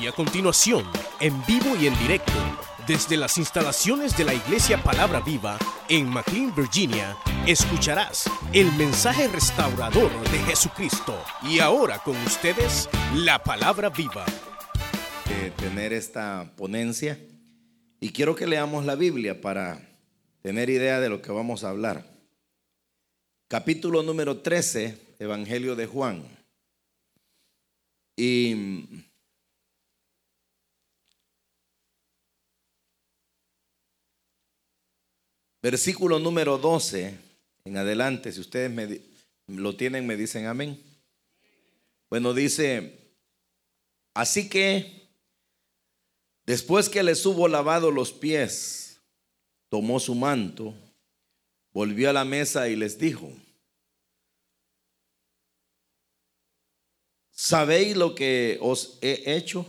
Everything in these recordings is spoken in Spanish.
Y a continuación, en vivo y en directo, desde las instalaciones de la Iglesia Palabra Viva en McLean, Virginia, escucharás el mensaje restaurador de Jesucristo. Y ahora con ustedes, la Palabra Viva. De tener esta ponencia y quiero que leamos la Biblia para tener idea de lo que vamos a hablar. Capítulo número 13, Evangelio de Juan. Y Versículo número 12 en adelante, si ustedes me, lo tienen, me dicen amén. Bueno, dice, así que después que les hubo lavado los pies, tomó su manto, volvió a la mesa y les dijo, ¿sabéis lo que os he hecho?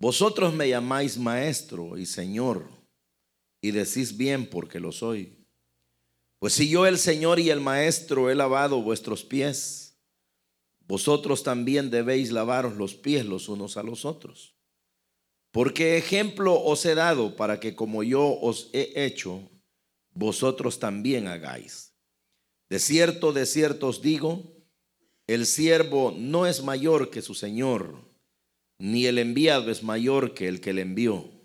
Vosotros me llamáis maestro y señor y decís bien porque lo soy. Pues si yo el Señor y el Maestro he lavado vuestros pies, vosotros también debéis lavaros los pies los unos a los otros. Porque ejemplo os he dado para que como yo os he hecho, vosotros también hagáis. De cierto, de cierto os digo, el siervo no es mayor que su Señor, ni el enviado es mayor que el que le envió.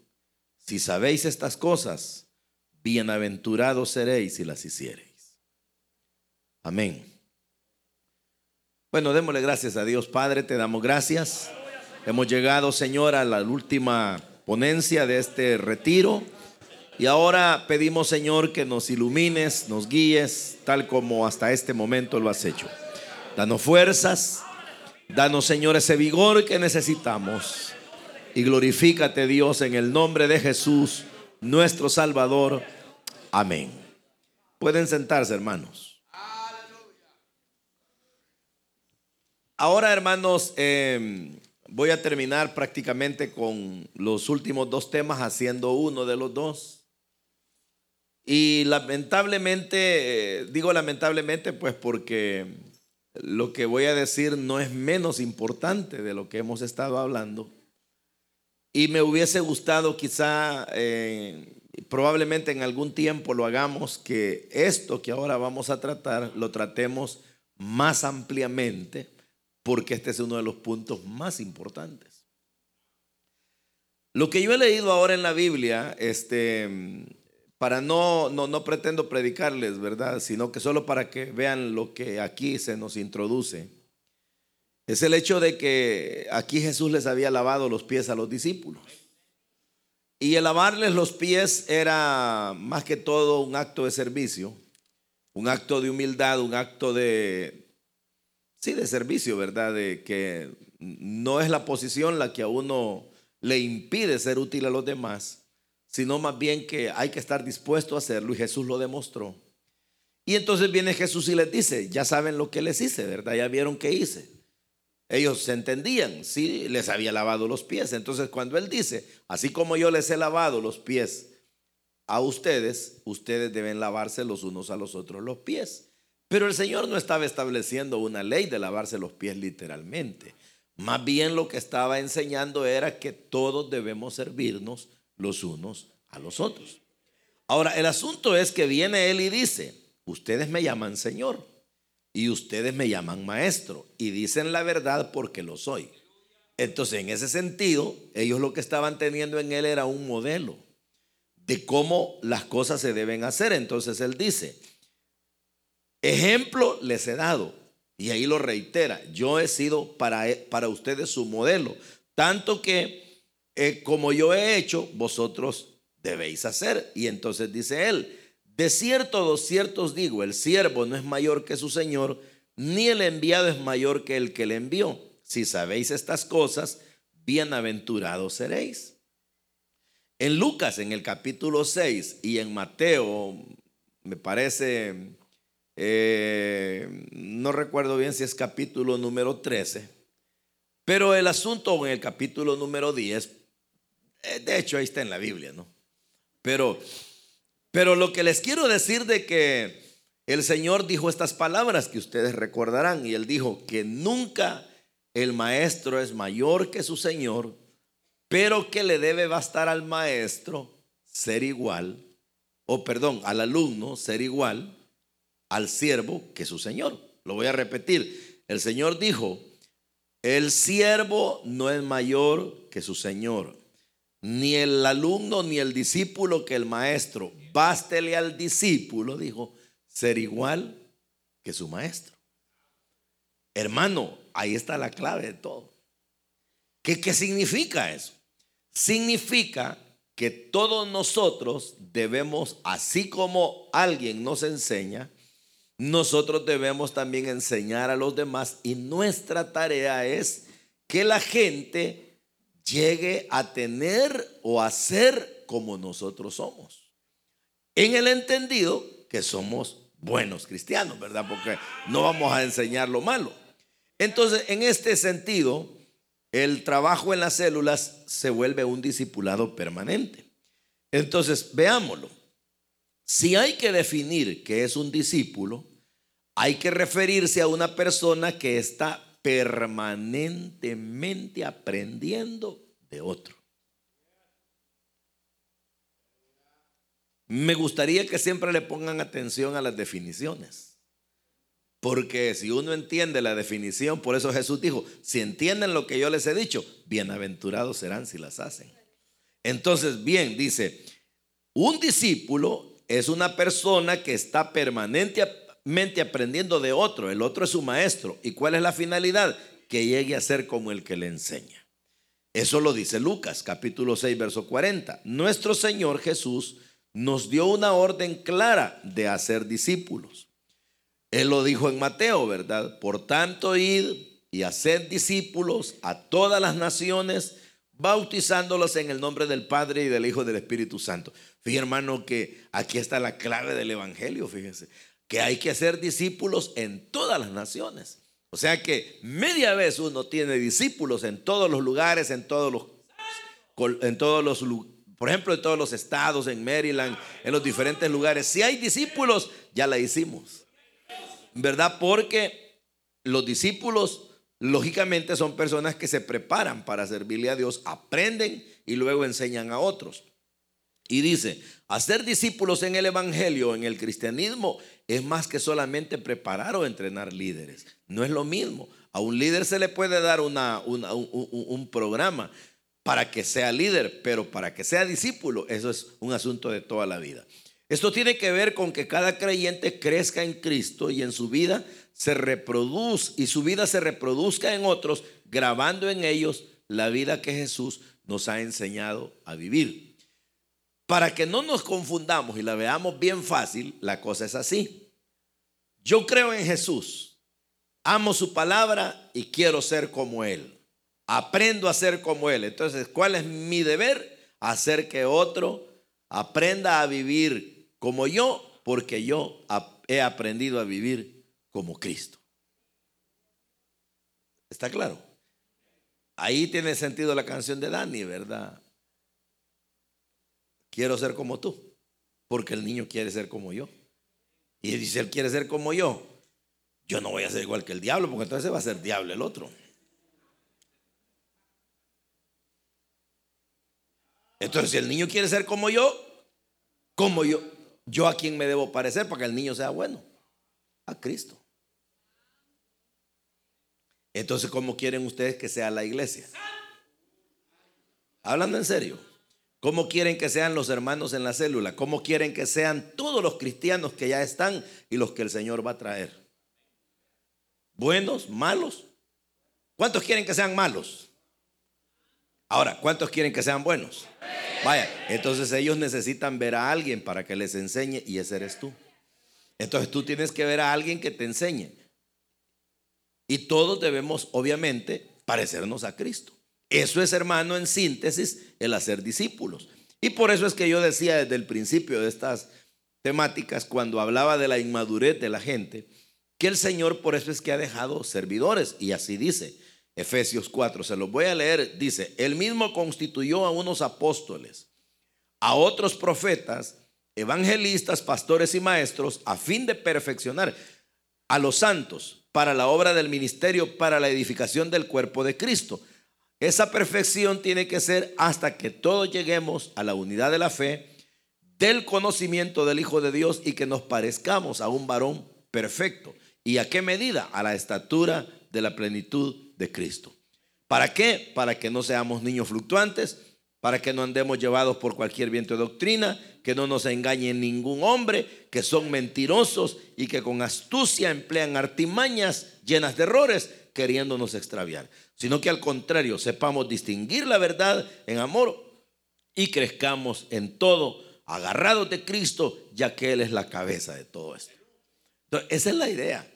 Si sabéis estas cosas, bienaventurados seréis si las hiciereis. Amén. Bueno, démosle gracias a Dios Padre, te damos gracias. Hemos llegado, Señor, a la última ponencia de este retiro. Y ahora pedimos, Señor, que nos ilumines, nos guíes, tal como hasta este momento lo has hecho. Danos fuerzas, danos, Señor, ese vigor que necesitamos y glorifícate Dios en el nombre de Jesús, nuestro Salvador. Amén. Pueden sentarse, hermanos. Ahora, hermanos, em, voy a terminar prácticamente con los últimos dos temas, haciendo uno de los dos. Y lamentablemente, eh, digo lamentablemente, pues porque lo que voy a decir no es menos importante de lo que hemos estado hablando. Y me hubiese gustado quizá, eh, probablemente en algún tiempo lo hagamos, que esto que ahora vamos a tratar lo tratemos más ampliamente, porque este es uno de los puntos más importantes. Lo que yo he leído ahora en la Biblia, este, para no, no, no pretendo predicarles, ¿verdad? Sino que solo para que vean lo que aquí se nos introduce es el hecho de que aquí Jesús les había lavado los pies a los discípulos. Y el lavarles los pies era más que todo un acto de servicio, un acto de humildad, un acto de, sí, de servicio, ¿verdad? De que no es la posición la que a uno le impide ser útil a los demás, sino más bien que hay que estar dispuesto a hacerlo y Jesús lo demostró. Y entonces viene Jesús y les dice, ya saben lo que les hice, ¿verdad? Ya vieron qué hice. Ellos se entendían, sí, les había lavado los pies. Entonces cuando Él dice, así como yo les he lavado los pies a ustedes, ustedes deben lavarse los unos a los otros los pies. Pero el Señor no estaba estableciendo una ley de lavarse los pies literalmente. Más bien lo que estaba enseñando era que todos debemos servirnos los unos a los otros. Ahora, el asunto es que viene Él y dice, ustedes me llaman Señor y ustedes me llaman maestro y dicen la verdad porque lo soy. Entonces, en ese sentido, ellos lo que estaban teniendo en él era un modelo de cómo las cosas se deben hacer. Entonces, él dice, ejemplo les he dado. Y ahí lo reitera, yo he sido para, para ustedes su modelo. Tanto que eh, como yo he hecho, vosotros debéis hacer. Y entonces dice él, de cierto, de cierto os digo, el siervo no es mayor que su señor, ni el enviado es mayor que el que le envió. Si sabéis estas cosas, bienaventurados seréis. En Lucas, en el capítulo 6, y en Mateo, me parece, eh, no recuerdo bien si es capítulo número 13, pero el asunto en el capítulo número 10, eh, de hecho ahí está en la Biblia, ¿no? Pero pero lo que les quiero decir de que el Señor dijo estas palabras que ustedes recordarán y él dijo que nunca el maestro es mayor que su señor, pero que le debe bastar al maestro ser igual, o perdón, al alumno ser igual al siervo que su señor. Lo voy a repetir. El Señor dijo, el siervo no es mayor que su señor, ni el alumno ni el discípulo que el maestro. Bástele al discípulo, dijo, ser igual que su maestro. Hermano, ahí está la clave de todo. ¿Qué, qué significa eso? Significa que todos nosotros debemos, así como alguien nos enseña, nosotros debemos también enseñar a los demás y nuestra tarea es que la gente llegue a tener o a ser como nosotros somos. En el entendido que somos buenos cristianos, ¿verdad? Porque no vamos a enseñar lo malo. Entonces, en este sentido, el trabajo en las células se vuelve un discipulado permanente. Entonces, veámoslo. Si hay que definir qué es un discípulo, hay que referirse a una persona que está permanentemente aprendiendo de otro. Me gustaría que siempre le pongan atención a las definiciones. Porque si uno entiende la definición, por eso Jesús dijo, si entienden lo que yo les he dicho, bienaventurados serán si las hacen. Entonces, bien, dice, un discípulo es una persona que está permanentemente aprendiendo de otro, el otro es su maestro. ¿Y cuál es la finalidad? Que llegue a ser como el que le enseña. Eso lo dice Lucas, capítulo 6, verso 40. Nuestro Señor Jesús nos dio una orden clara de hacer discípulos. Él lo dijo en Mateo, ¿verdad? Por tanto, id y haced discípulos a todas las naciones, bautizándolos en el nombre del Padre y del Hijo y del Espíritu Santo. Fíjense, hermano, que aquí está la clave del Evangelio, fíjense, que hay que hacer discípulos en todas las naciones. O sea que media vez uno tiene discípulos en todos los lugares, en todos los, en todos los, por ejemplo, en todos los estados, en Maryland, en los diferentes lugares. Si hay discípulos, ya la hicimos. ¿verdad? Porque los discípulos, lógicamente, son personas que se preparan para servirle a Dios, aprenden y luego enseñan a otros. Y dice, hacer discípulos en el Evangelio, en el cristianismo, es más que solamente preparar o entrenar líderes. No es lo mismo. A un líder se le puede dar una, un, un programa para que sea líder, pero para que sea discípulo, eso es un asunto de toda la vida. Esto tiene que ver con que cada creyente crezca en Cristo y en su vida se reproduzca y su vida se reproduzca en otros, grabando en ellos la vida que Jesús nos ha enseñado a vivir. Para que no nos confundamos y la veamos bien fácil, la cosa es así. Yo creo en Jesús, amo su palabra y quiero ser como Él. Aprendo a ser como Él. Entonces, ¿cuál es mi deber? Hacer que otro aprenda a vivir como yo, porque yo he aprendido a vivir como Cristo. ¿Está claro? Ahí tiene sentido la canción de Dani, ¿verdad? Quiero ser como tú, porque el niño quiere ser como yo. Y dice, él quiere ser como yo. Yo no voy a ser igual que el diablo, porque entonces va a ser diablo el otro. Entonces, si el niño quiere ser como yo, como yo, yo a quién me debo parecer para que el niño sea bueno. A Cristo. Entonces, ¿cómo quieren ustedes que sea la iglesia? Hablando en serio. ¿Cómo quieren que sean los hermanos en la célula? ¿Cómo quieren que sean todos los cristianos que ya están y los que el Señor va a traer? ¿Buenos? ¿Malos? ¿Cuántos quieren que sean malos? Ahora, ¿cuántos quieren que sean buenos? Vaya, entonces ellos necesitan ver a alguien para que les enseñe y ese eres tú. Entonces tú tienes que ver a alguien que te enseñe. Y todos debemos, obviamente, parecernos a Cristo. Eso es, hermano, en síntesis, el hacer discípulos. Y por eso es que yo decía desde el principio de estas temáticas, cuando hablaba de la inmadurez de la gente, que el Señor por eso es que ha dejado servidores. Y así dice, Efesios 4, se los voy a leer, dice, él mismo constituyó a unos apóstoles, a otros profetas, evangelistas, pastores y maestros, a fin de perfeccionar a los santos, para la obra del ministerio, para la edificación del cuerpo de Cristo. Esa perfección tiene que ser hasta que todos lleguemos a la unidad de la fe, del conocimiento del Hijo de Dios y que nos parezcamos a un varón perfecto. ¿Y a qué medida? A la estatura de la plenitud de Cristo. ¿Para qué? Para que no seamos niños fluctuantes, para que no andemos llevados por cualquier viento de doctrina, que no nos engañe ningún hombre, que son mentirosos y que con astucia emplean artimañas llenas de errores, queriéndonos extraviar, sino que al contrario sepamos distinguir la verdad en amor y crezcamos en todo, agarrados de Cristo, ya que Él es la cabeza de todo esto. Entonces, esa es la idea.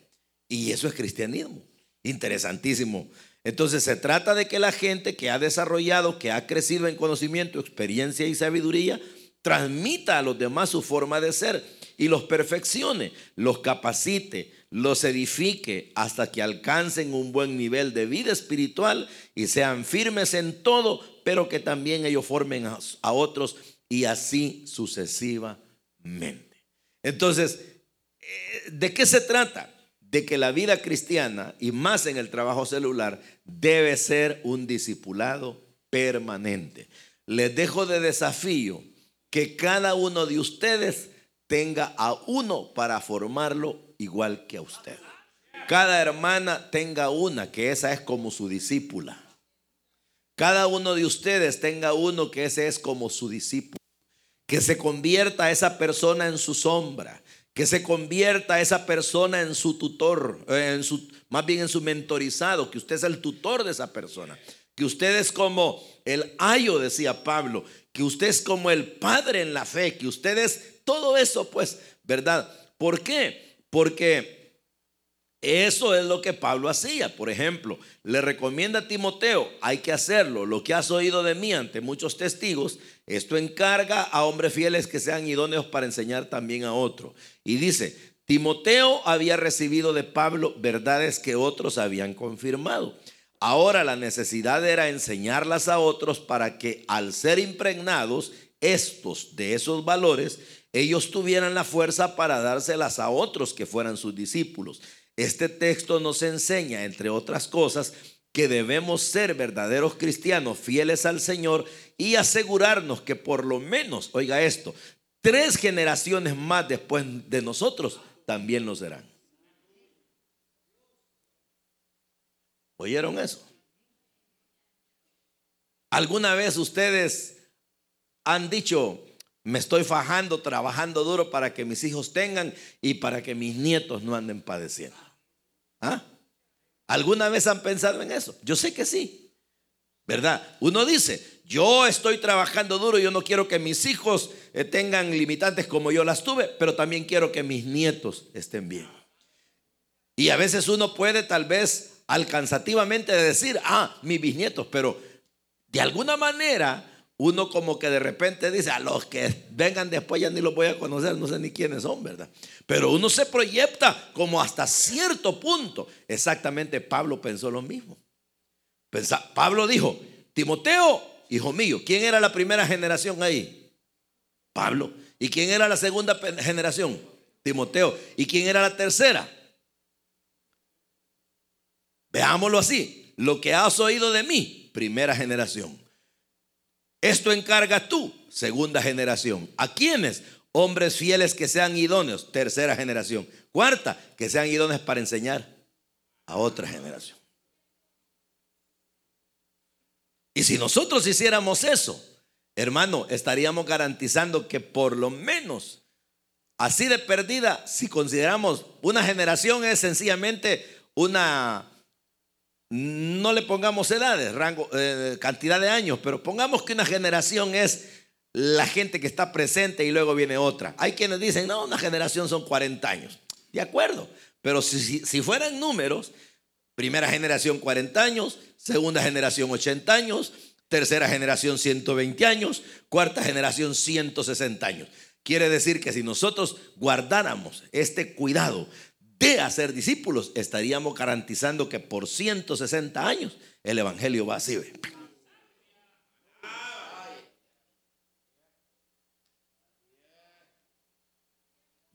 Y eso es cristianismo. Interesantísimo. Entonces se trata de que la gente que ha desarrollado, que ha crecido en conocimiento, experiencia y sabiduría, transmita a los demás su forma de ser y los perfeccione, los capacite, los edifique hasta que alcancen un buen nivel de vida espiritual y sean firmes en todo, pero que también ellos formen a, otros y así sucesivamente. Entonces, eh, ¿de qué se trata? De que la vida cristiana, y más en el trabajo celular, debe ser un discipulado permanente. Les dejo de desafío que cada uno de ustedes tenga a uno para formarlo igual que a usted. Cada hermana tenga una, que esa es como su discípula. Cada uno de ustedes tenga uno que ese es como su discípulo. Que se convierta esa persona en su sombra. Que se convierta esa persona en su tutor, eh, en su, más bien en su mentorizado, que usted es el tutor de esa persona, que usted es como el ayo, decía Pablo, que usted es como el padre en la fe, que usted es todo eso, pues, ¿verdad? ¿Por qué? Porque eso es lo que Pablo hacía. Por ejemplo, le recomienda a Timoteo, hay que hacerlo. Lo que has oído de mí ante muchos testigos, esto encarga a hombres fieles que sean idóneos para enseñar también a otros. Y dice, Timoteo había recibido de Pablo verdades que otros habían confirmado. Ahora la necesidad era enseñarlas a otros para que al ser impregnados estos de esos valores, ellos tuvieran la fuerza para dárselas a otros que fueran sus discípulos. Este texto nos enseña, entre otras cosas, que debemos ser verdaderos cristianos fieles al Señor y asegurarnos que por lo menos, oiga esto, tres generaciones más después de nosotros también lo serán. ¿Oyeron eso? ¿Alguna vez ustedes han dicho, me estoy fajando, trabajando duro para que mis hijos tengan y para que mis nietos no anden padeciendo? ¿Ah? ¿Alguna vez han pensado en eso? Yo sé que sí. ¿Verdad? Uno dice, yo estoy trabajando duro, yo no quiero que mis hijos eh, tengan limitantes como yo las tuve, pero también quiero que mis nietos estén bien. Y a veces uno puede tal vez alcanzativamente decir, ah, mis bisnietos, pero de alguna manera uno como que de repente dice, a los que vengan después ya ni los voy a conocer, no sé ni quiénes son, ¿verdad? Pero uno se proyecta como hasta cierto punto. Exactamente Pablo pensó lo mismo. Pablo dijo, Timoteo, hijo mío, ¿quién era la primera generación ahí? Pablo. ¿Y quién era la segunda generación? Timoteo. ¿Y quién era la tercera? Veámoslo así. Lo que has oído de mí, primera generación. Esto encarga tú, segunda generación. ¿A quiénes? Hombres fieles que sean idóneos, tercera generación. Cuarta, que sean idóneos para enseñar a otra generación. Y si nosotros hiciéramos eso, hermano, estaríamos garantizando que por lo menos, así de perdida, si consideramos una generación es sencillamente una, no le pongamos edades, rango, eh, cantidad de años, pero pongamos que una generación es la gente que está presente y luego viene otra. Hay quienes dicen, no, una generación son 40 años. De acuerdo, pero si, si fueran números, Primera generación 40 años, segunda generación 80 años, tercera generación 120 años, cuarta generación 160 años. Quiere decir que si nosotros guardáramos este cuidado de hacer discípulos, estaríamos garantizando que por 160 años el Evangelio va así.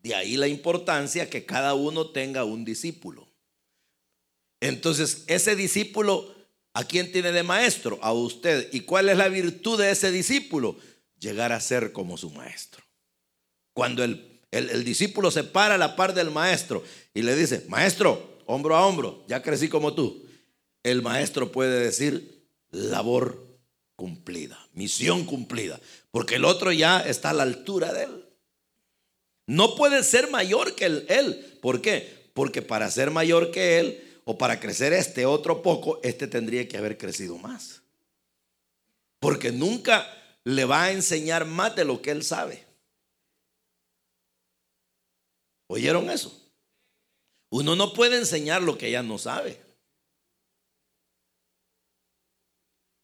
De ahí la importancia que cada uno tenga un discípulo. Entonces, ese discípulo, ¿a quién tiene de maestro? A usted. ¿Y cuál es la virtud de ese discípulo? Llegar a ser como su maestro. Cuando el, el, discípulo se para a la par del maestro y le dice, maestro, hombro a hombro, ya crecí como tú. El maestro puede decir, labor cumplida, misión cumplida, porque el otro ya está a la altura de él. No puede ser mayor que él. ¿Por qué? Porque para ser mayor que él, o para crecer este otro poco, este tendría que haber crecido más. Porque nunca le va a enseñar más de lo que él sabe. ¿Oyeron eso? Uno no puede enseñar lo que ya no sabe.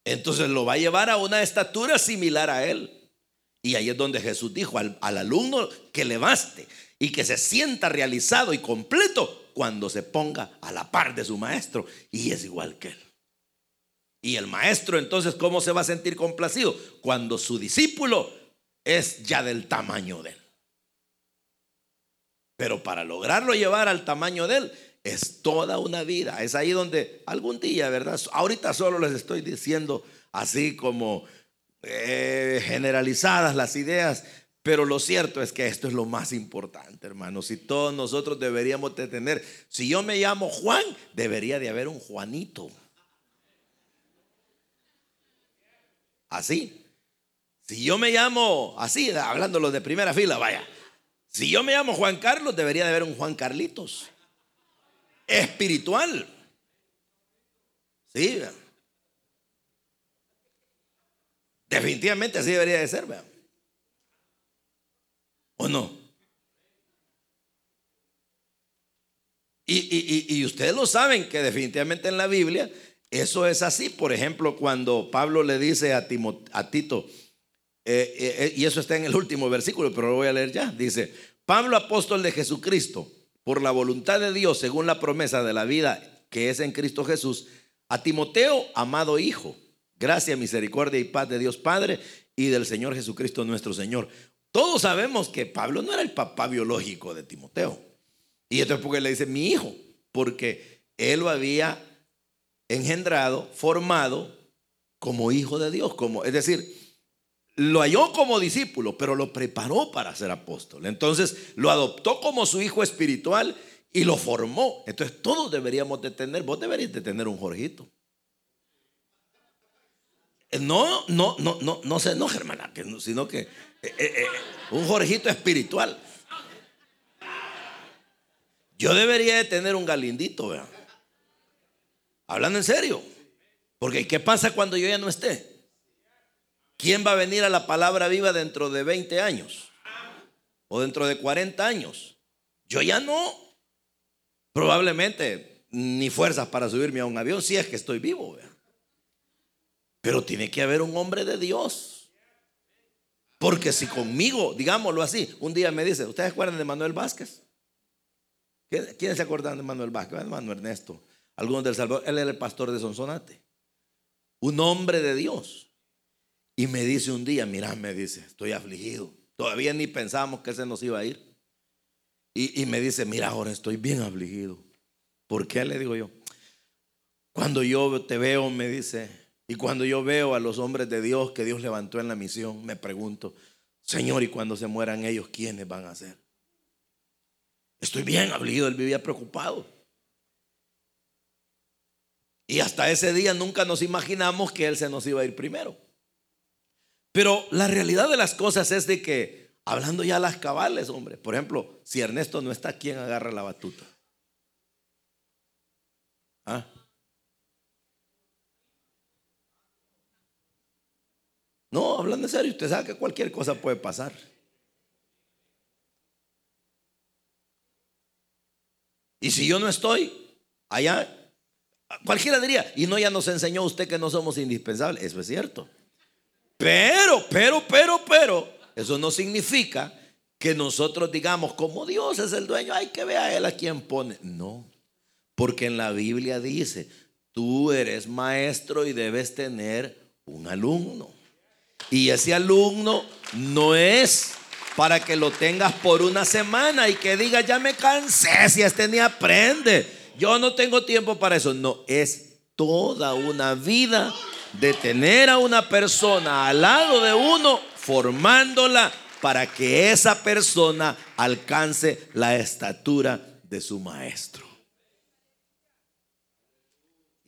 Entonces lo va a llevar a una estatura similar a él. Y ahí es donde Jesús dijo al, al alumno que le baste y que se sienta realizado y completo cuando se ponga a la par de su maestro y es igual que él. Y el maestro entonces, ¿cómo se va a sentir complacido? Cuando su discípulo es ya del tamaño de él. Pero para lograrlo llevar al tamaño de él es toda una vida. Es ahí donde algún día, ¿verdad? Ahorita solo les estoy diciendo así como eh, generalizadas las ideas, pero lo cierto es que esto es lo más importante, hermanos. Y todos nosotros deberíamos de tener, si yo me llamo Juan, debería de haber un Juanito. Así. Si yo me llamo así, hablándolo de primera fila, vaya. Si yo me llamo Juan Carlos, debería de haber un Juan Carlitos. Espiritual. Sí. Definitivamente así debería de ser, vean. ¿O no? Y, ustedes lo saben que definitivamente en la Biblia eso es así. Por ejemplo, cuando Pablo le dice a, a Tito, eh, eh, eh, y eso está en el último versículo, pero lo voy a leer ya. Dice, Pablo apóstol de Jesucristo, por la voluntad de Dios, según la promesa de la vida que es en Cristo Jesús, a Timoteo, amado Hijo, gracia, misericordia y paz de Dios Padre y del Señor Jesucristo nuestro Señor. Todos sabemos que Pablo no era el papá biológico de Timoteo. Y esto es porque le dice mi hijo, porque él lo había engendrado, formado como hijo de Dios, como es decir, lo halló como discípulo, pero lo preparó para ser apóstol. Entonces lo adoptó como su hijo espiritual y lo formó. Entonces todos deberíamos de tener, vos deberías de tener un Jorgito. No, no, no, no, no se enoje, hermana, sino que eh, eh, eh, un Jorgito espiritual. Yo debería de tener un galindito, ¿verdad? Hablando en serio. Porque ¿qué pasa cuando yo ya no esté? ¿Quién va a venir a la palabra viva dentro de 20 años? ¿O dentro de 40 años? Yo ya no. Probablemente ni fuerzas para subirme a un avión si es que estoy vivo. Pero tiene que haber un hombre de Dios porque si conmigo, digámoslo así, un día me dice, ¿ustedes acuerdan de Manuel Vázquez? ¿Quiénes se acuerdan de Manuel Vázquez? Manuel Ernesto. Algunos del Salvador. Él era el pastor de Sonsonate. Un hombre de Dios. Y me dice un día, mira, me dice, estoy afligido. Todavía ni pensamos que ese nos iba a ir. Y, y me dice, mira, ahora estoy bien afligido. ¿Por qué? Le digo yo. Cuando yo te veo, me dice, y cuando yo veo a los hombres de Dios que Dios levantó en la misión, me pregunto, Señor, ¿y cuando se mueran ellos, quiénes van a ser? Estoy bien hablado, él vivía preocupado. Y hasta ese día nunca nos imaginamos que él se nos iba a ir primero. Pero la realidad de las cosas es de que, hablando ya las cabales, hombre, por ejemplo, si Ernesto no está, ¿quién agarra la batuta? ¿Ah? No, hablando en serio, usted sabe que cualquier cosa puede pasar. Y si yo no estoy allá, cualquiera diría, y no ya nos enseñó usted que no somos indispensables, eso es cierto. Pero, pero, pero, pero, eso no significa que nosotros digamos, como Dios es el dueño, hay que ver a Él a quien pone. No, porque en la Biblia dice, tú eres maestro y debes tener un alumno. Y ese alumno no es para que lo tengas por una semana y que diga, ya me cansé si este ni aprende. yo no tengo tiempo para eso. No, es toda una vida de tener a una persona al lado de uno, formándola para que esa persona alcance la estatura de su maestro.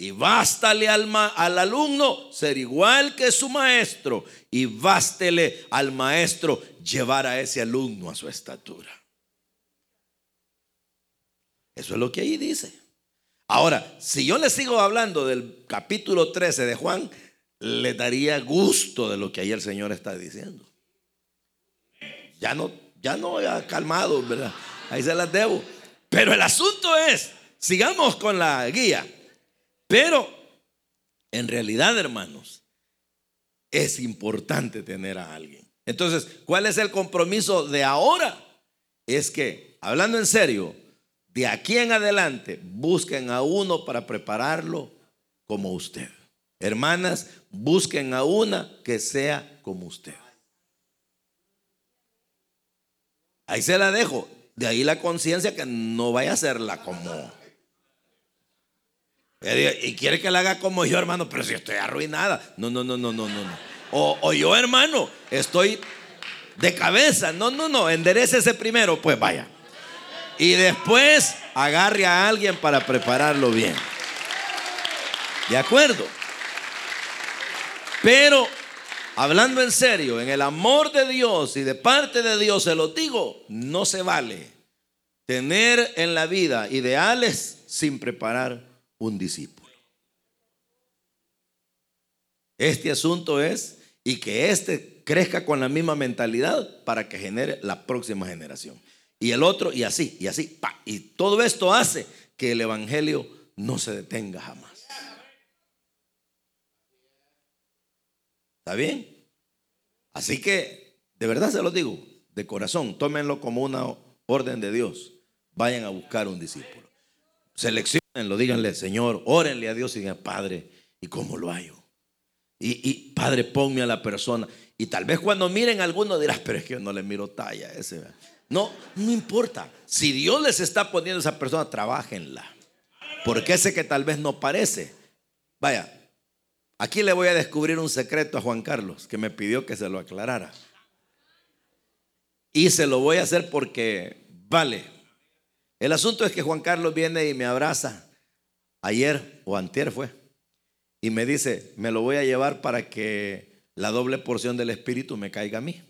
Y bástale al, al, alumno ser igual que su maestro. Y bástele al maestro llevar a ese alumno a su estatura. Eso es lo que ahí dice. Ahora, si yo le sigo hablando del capítulo 13 de Juan, le daría gusto de lo que ahí el Señor está diciendo. Ya no, ya no, ha calmado, ¿verdad? Ahí se las debo. Pero el asunto es, sigamos con la guía. Pero, en realidad, hermanos, es importante tener a alguien. Entonces, ¿cuál es el compromiso de ahora? Es que, hablando en serio, de aquí en adelante, busquen a uno para prepararlo como usted. Hermanas, busquen a una que sea como usted. Ahí se la dejo. De ahí la conciencia que no vaya a hacerla como. Y quiere que la haga como yo, hermano, pero si estoy arruinada. No, no, no, no, no, no. O, o yo, hermano, estoy de cabeza. No, no, no. ese primero, pues vaya. Y después agarre a alguien para prepararlo bien. ¿De acuerdo? Pero hablando en serio, en el amor de Dios y de parte de Dios, se lo digo, no se vale tener en la vida ideales sin preparar un discípulo. Este asunto es y que éste crezca con la misma mentalidad para que genere la próxima generación. Y el otro, y así, y así, y todo esto hace que el Evangelio no se detenga jamás. ¿Está bien? Así que, de verdad se lo digo, de corazón, tómenlo como una orden de Dios. Vayan a buscar un discípulo. Seleccionenlo, díganle, Señor, órenle a Dios y digan, Padre, ¿y cómo lo hallo? Y, y, Padre, ponme a la persona. Y tal vez cuando miren a alguno dirás, pero es que yo no le miro talla ese. No, no importa. Si Dios les está poniendo a esa persona, trabajenla. Porque ese que tal vez no parece. Vaya, Aquí le voy a descubrir un secreto a Juan Carlos que me pidió que se lo aclarara. Y se lo voy a hacer porque vale. El asunto es que Juan Carlos viene y me abraza. Ayer o antier fue. Y me dice, me lo voy a llevar para que la doble porción del Espíritu me caiga a mí.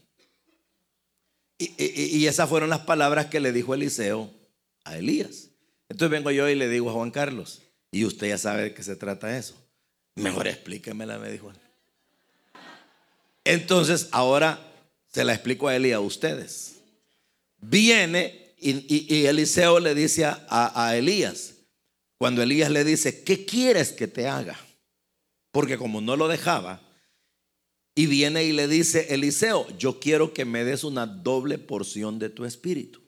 Y, esas fueron las palabras que le dijo Eliseo a Elías. Entonces vengo yo y le digo a Juan Carlos, y usted ya sabe de qué se trata eso. Mejor explíquemela, me dijo él. Entonces, ahora se la explico a él y a ustedes. Viene y, Eliseo le dice a Elías, cuando Elías le dice, ¿qué quieres que te haga? Porque como no lo dejaba, y viene y le dice, Eliseo, yo quiero que me des una doble porción de tu espíritu.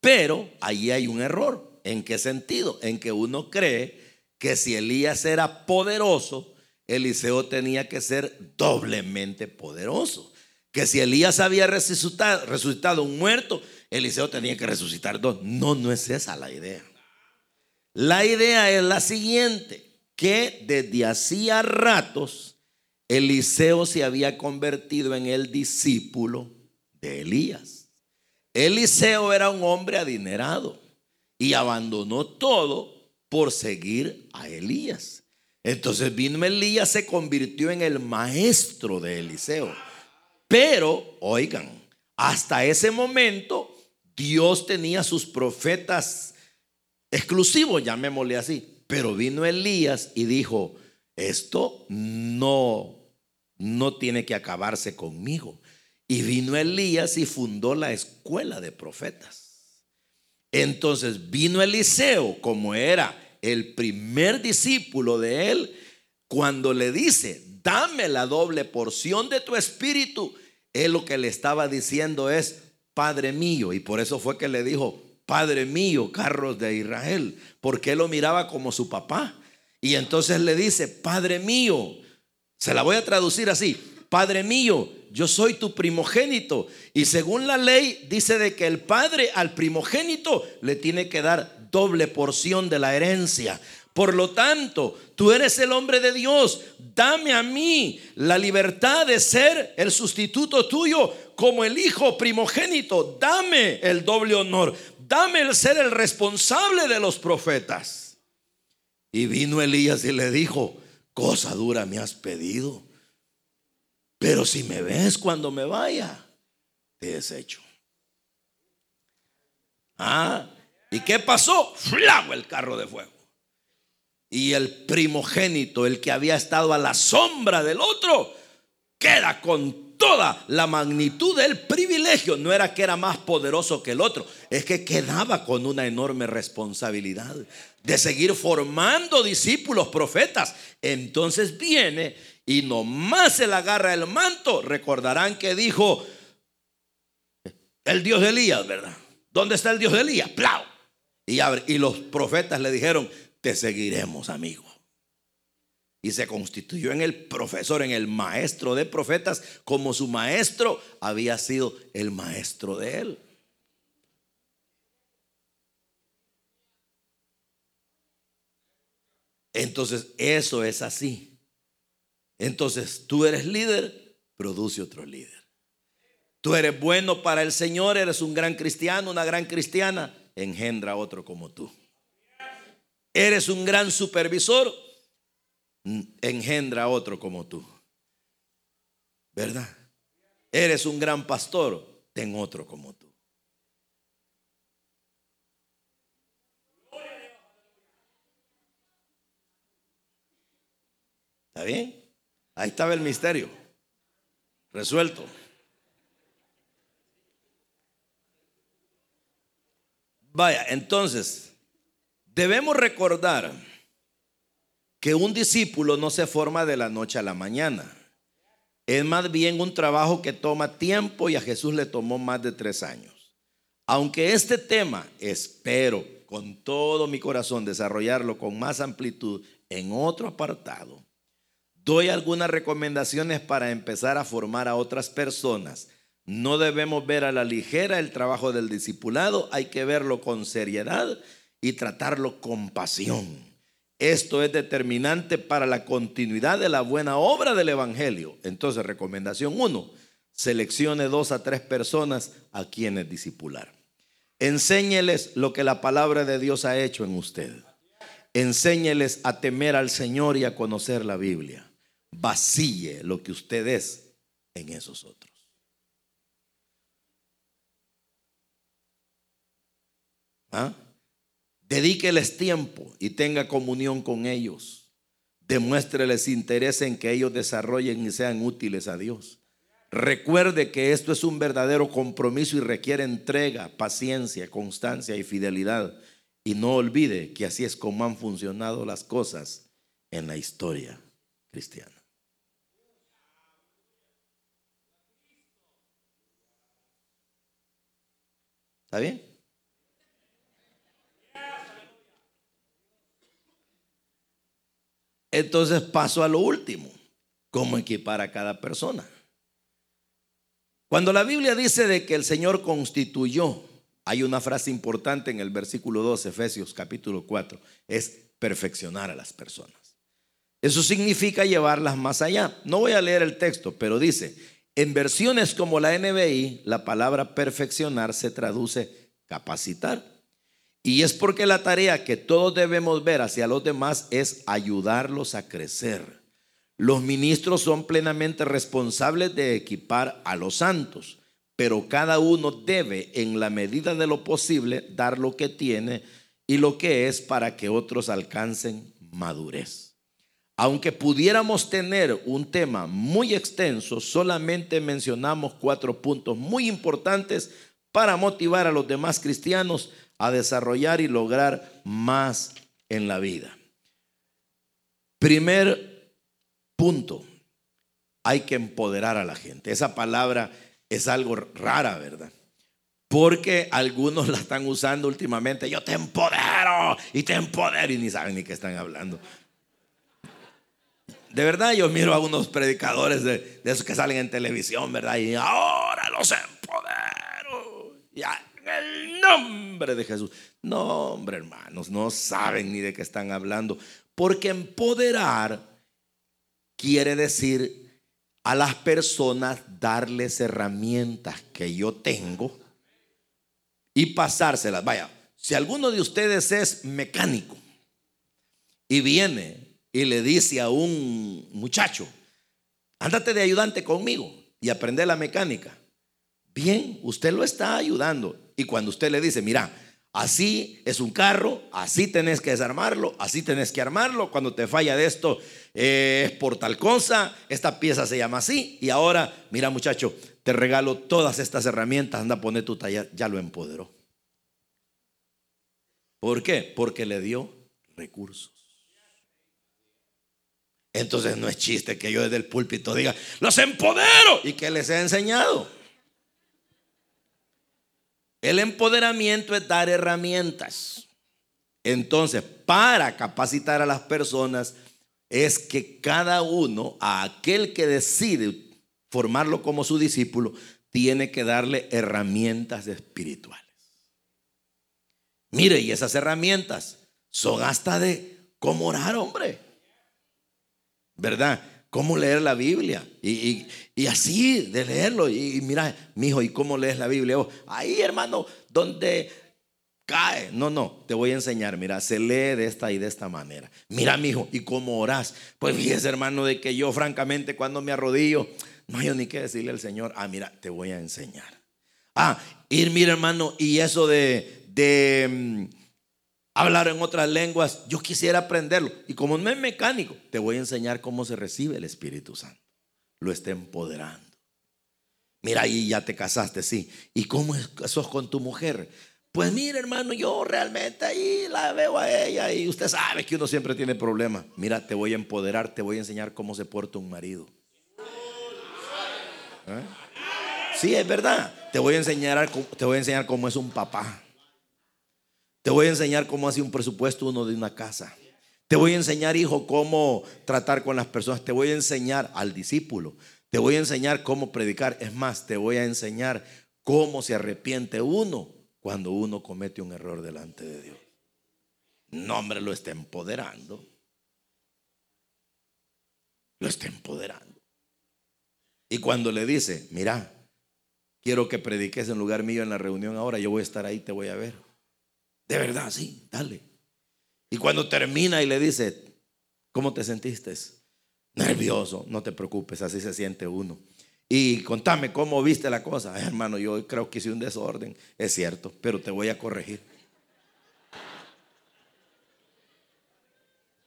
Pero ahí hay un error. ¿En qué sentido? En que uno cree que si Elías era poderoso, Eliseo tenía que ser doblemente poderoso. Que si Elías había resucitado, resucitado un muerto, Eliseo tenía que resucitar dos. No, no es esa la idea. La idea es la siguiente, que desde hacía ratos Eliseo se había convertido en el discípulo de Elías. Eliseo era un hombre adinerado y abandonó todo por seguir a Elías. Entonces vino Elías, se convirtió en el maestro de Eliseo. Pero, oigan, hasta ese momento Dios tenía sus profetas exclusivos, llamémosle así. Pero vino Elías y dijo, esto no, no tiene que acabarse conmigo. Y vino Elías y fundó la escuela de profetas. Entonces vino Eliseo, como era el primer discípulo de él, cuando le dice, dame la doble porción de tu espíritu, él lo que le estaba diciendo es, Padre mío, y por eso fue que le dijo, Padre mío, Carlos de Israel, porque él lo miraba como su papá. Y entonces le dice, Padre mío, se la voy a traducir así, Padre mío, yo soy tu primogénito. Y según la ley dice de que el padre al primogénito le tiene que dar doble porción de la herencia. Por lo tanto, tú eres el hombre de Dios. Dame a mí la libertad de ser el sustituto tuyo como el hijo primogénito. Dame el doble honor. Dame el ser el responsable de los profetas. Y vino Elías y le dijo, cosa dura me has pedido. Pero si me ves cuando me vaya, te desecho. Ah, ¿y qué pasó? Flago el carro de fuego. Y el primogénito, el que había estado a la sombra del otro, queda con toda la magnitud del privilegio. No era que era más poderoso que el otro, es que quedaba con una enorme responsabilidad de seguir formando discípulos, profetas. Entonces viene y nomás se le agarra el manto. Recordarán que dijo el Dios de Elías, ¿verdad? ¿Dónde está el Dios de Elías? ¡Plau! Y, y los profetas le dijeron, te seguiremos, amigo. Y se constituyó en el profesor, en el maestro de profetas, como su maestro había sido el maestro de él. Entonces, eso es así. Entonces, tú eres líder, produce otro líder. Tú eres bueno para el Señor, eres un gran cristiano, una gran cristiana, engendra otro como tú. Eres un gran supervisor, engendra otro como tú. ¿Verdad? Eres un gran pastor, ten otro como tú. ¿Está bien? Ahí estaba el misterio. Resuelto. Vaya, entonces, Debemos recordar que un discípulo no se forma de la noche a la mañana. Es más bien un trabajo que toma tiempo y a Jesús le tomó más de tres años. Aunque este tema espero con todo mi corazón desarrollarlo con más amplitud en otro apartado, doy algunas recomendaciones para empezar a formar a otras personas. No debemos ver a la ligera el trabajo del discipulado, hay que verlo con seriedad y tratarlo con pasión. Esto es determinante para la continuidad de la buena obra del Evangelio. Entonces, recomendación uno, seleccione dos a tres personas a quienes discipular. Enséñeles lo que la palabra de Dios ha hecho en usted. Enséñeles a temer al Señor y a conocer la Biblia. Vacíe lo que usted es en esos otros. ¿Ah? Dedíqueles tiempo y tenga comunión con ellos. Demuéstreles interés en que ellos desarrollen y sean útiles a Dios. Recuerde que esto es un verdadero compromiso y requiere entrega, paciencia, constancia y fidelidad. Y no olvide que así es como han funcionado las cosas en la historia cristiana. ¿Está bien? Entonces paso a lo último, cómo equipar a cada persona. Cuando la Biblia dice de que el Señor constituyó, hay una frase importante en el versículo 2, Efesios capítulo 4, es perfeccionar a las personas. Eso significa llevarlas más allá. No voy a leer el texto, pero dice, en versiones como la NBI, la palabra perfeccionar se traduce capacitar. Y es porque la tarea que todos debemos ver hacia los demás es ayudarlos a crecer. Los ministros son plenamente responsables de equipar a los santos, pero cada uno debe, en la medida de lo posible, dar lo que tiene y lo que es para que otros alcancen madurez. Aunque pudiéramos tener un tema muy extenso, solamente mencionamos cuatro puntos muy importantes para motivar a los demás cristianos a desarrollar y lograr más en la vida. Primer punto, hay que empoderar a la gente. Esa palabra es algo rara, ¿verdad? Porque algunos la están usando últimamente. Yo te empodero y te empodero y ni saben ni qué están hablando. de verdad yo miro a unos predicadores de, esos que salen en televisión, ¿verdad? Y ahora los empodero. Ya, en el nombre de Jesús. No, hombre, hermanos, no saben ni de qué están hablando. Porque empoderar quiere decir a las personas darles herramientas que yo tengo y pasárselas. Vaya, si alguno de ustedes es mecánico y viene y le dice a un muchacho, ándate de ayudante conmigo y aprende la mecánica. Bien, usted lo está ayudando. Y cuando usted le dice, mira, así es un carro, así tenés que desarmarlo, así tenés que armarlo, cuando te falla de esto eh, es por tal cosa, esta pieza se llama así. Y ahora, mira muchacho, te regalo todas estas herramientas, anda a poner tu talla, ya lo empoderó. ¿Por qué? Porque le dio recursos. Entonces no es chiste que yo desde el púlpito diga, los empodero y que les he enseñado. El empoderamiento es dar herramientas. Entonces, para capacitar a las personas es que cada uno, a aquel que decide formarlo como su discípulo, tiene que darle herramientas espirituales. Mire, y esas herramientas son hasta de cómo orar, hombre. ¿Verdad? Cómo leer la Biblia. Y, así de leerlo. Y, mira, mi hijo, ¿y cómo lees la Biblia? Ahí, hermano, donde cae. No, no, te voy a enseñar. Mira, se lee de esta y de esta manera. Mira, mi hijo, ¿y cómo oras? Pues fíjese, hermano, de que yo, francamente, cuando me arrodillo, no hay ni qué decirle al Señor. Ah, mira, te voy a enseñar. Ah, ir, mira, hermano, y eso de, de mm, hablar en otras lenguas, yo quisiera aprenderlo. Y como no es mecánico, te voy a enseñar cómo se recibe el Espíritu Santo. Lo está empoderando. Mira, ahí ya te casaste, sí. ¿Y cómo sos con tu mujer? Pues mira, hermano, yo realmente ahí la veo a ella y usted sabe que uno siempre tiene problemas. Mira, te voy a empoderar, te voy a enseñar cómo se porta un marido. ¿Eh? Sí, es verdad. Te voy a enseñar, te voy a enseñar cómo es un papá. Te voy a enseñar cómo hace un presupuesto uno de una casa. Te voy a enseñar, hijo, cómo tratar con las personas. Te voy a enseñar al discípulo. Te voy a enseñar cómo predicar. Es más, te voy a enseñar cómo se arrepiente uno cuando uno comete un error delante de Dios. No, hombre, lo está empoderando. Lo está empoderando. Y cuando le dice, mira, quiero que prediques en lugar mío en la reunión ahora, yo voy a estar ahí, te voy a ver. De verdad, sí, dale. Y cuando termina y le dice, ¿cómo te sentiste? Nervioso, no te preocupes, así se siente uno. Y contame cómo viste la cosa. hermano, yo creo que hice un desorden. Es cierto, pero te voy a corregir.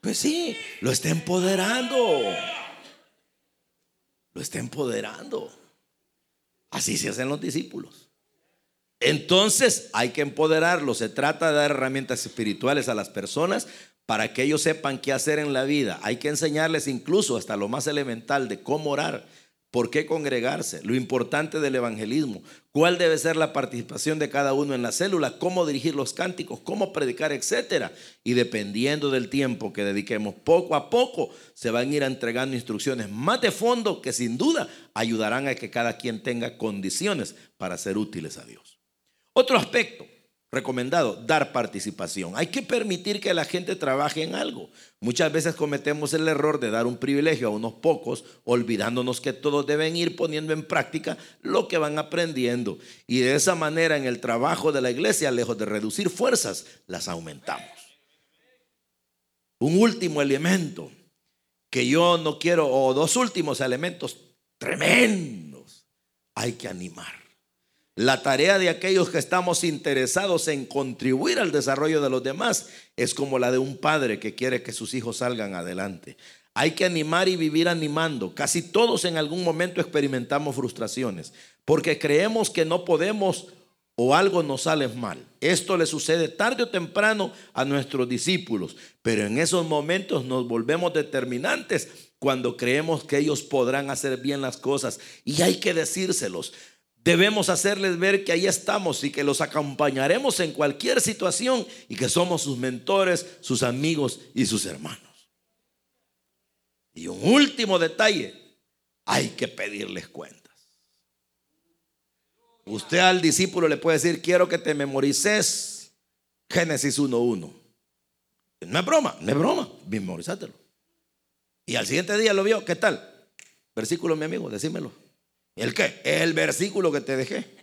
Pues sí, lo está empoderando. Lo está empoderando. Así se hacen los discípulos. Entonces hay que empoderarlo. Se trata de dar herramientas espirituales a las personas para que ellos sepan qué hacer en la vida. Hay que enseñarles incluso hasta lo más elemental de cómo orar ¿Por qué congregarse? Lo importante del evangelismo. ¿Cuál debe ser la participación de cada uno en la célula? ¿Cómo dirigir los cánticos? ¿Cómo predicar? Etcétera. Y dependiendo del tiempo que dediquemos, poco a poco se van a ir entregando instrucciones más de fondo que sin duda ayudarán a que cada quien tenga condiciones para ser útiles a Dios. Otro aspecto recomendado, dar participación. Hay que permitir que la gente trabaje en algo. Muchas veces cometemos el error de dar un privilegio a unos pocos, olvidándonos que todos deben ir poniendo en práctica lo que van aprendiendo. Y de esa manera en el trabajo de la iglesia, lejos de reducir fuerzas, las aumentamos. Un último elemento que yo no quiero, o dos últimos elementos tremendos, hay que animar. La tarea de aquellos que estamos interesados en contribuir al desarrollo de los demás es como la de un padre que quiere que sus hijos salgan adelante. Hay que animar y vivir animando. Casi todos en algún momento experimentamos frustraciones porque creemos que no podemos o algo nos sale mal. Esto le sucede tarde o temprano a nuestros discípulos, pero en esos momentos nos volvemos determinantes cuando creemos que ellos podrán hacer bien las cosas y hay que decírselos. Debemos hacerles ver que ahí estamos y que los acompañaremos en cualquier situación y que somos sus mentores, sus amigos y sus hermanos. Y un último detalle, hay que pedirles cuentas. Usted al discípulo le puede decir, quiero que te memorices Génesis 1.1. No es broma, no es broma, memorizátelo. Y al siguiente día lo vio, ¿qué tal? Versículo, mi amigo, decímelo. ¿El qué? El versículo que te dejé.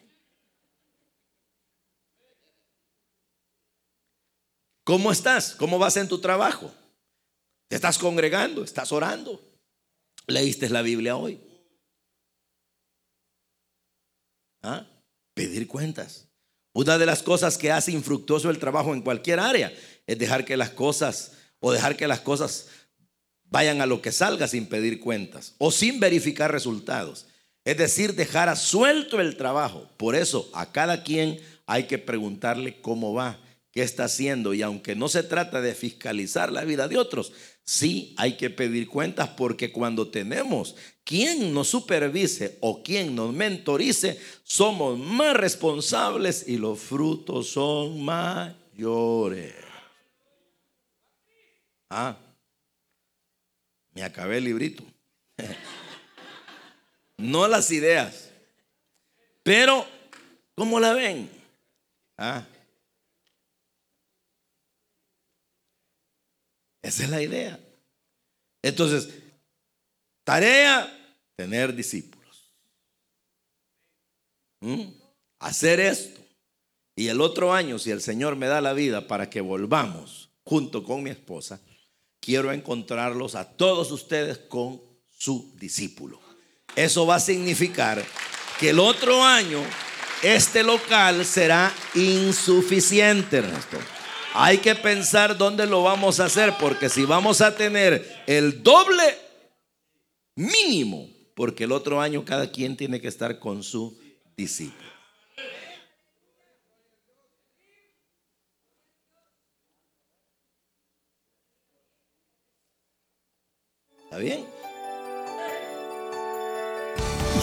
¿Cómo estás? ¿Cómo vas en tu trabajo? ¿Te estás congregando? ¿Estás orando? ¿Leíste la Biblia hoy? ¿Ah? Pedir cuentas. Una de las cosas que hace infructuoso el trabajo en cualquier área es dejar que las cosas o dejar que las cosas vayan a lo que salga sin pedir cuentas o sin verificar resultados. Es decir, dejar a suelto el trabajo. Por eso a cada quien hay que preguntarle cómo va qué está haciendo. Y aunque no se trata de fiscalizar la vida de otros, sí hay que pedir cuentas porque cuando tenemos quien nos supervise o quien nos mentorice, somos más responsables y los frutos son mayores. Ah, me acabé el librito. no las ideas. Pero, ¿cómo la ven? Ah, Esa es la idea. Entonces, tarea, tener discípulos. ¿Mm? Hacer esto. Y el otro año, si el Señor me da la vida para que volvamos junto con mi esposa, quiero encontrarlos a todos ustedes con su discípulo. Eso va a significar que el otro año este local será insuficiente. Hay que pensar dónde lo vamos a hacer, porque si vamos a tener el doble mínimo, porque el otro año cada quien tiene que estar con su discípulo. ¿Está bien?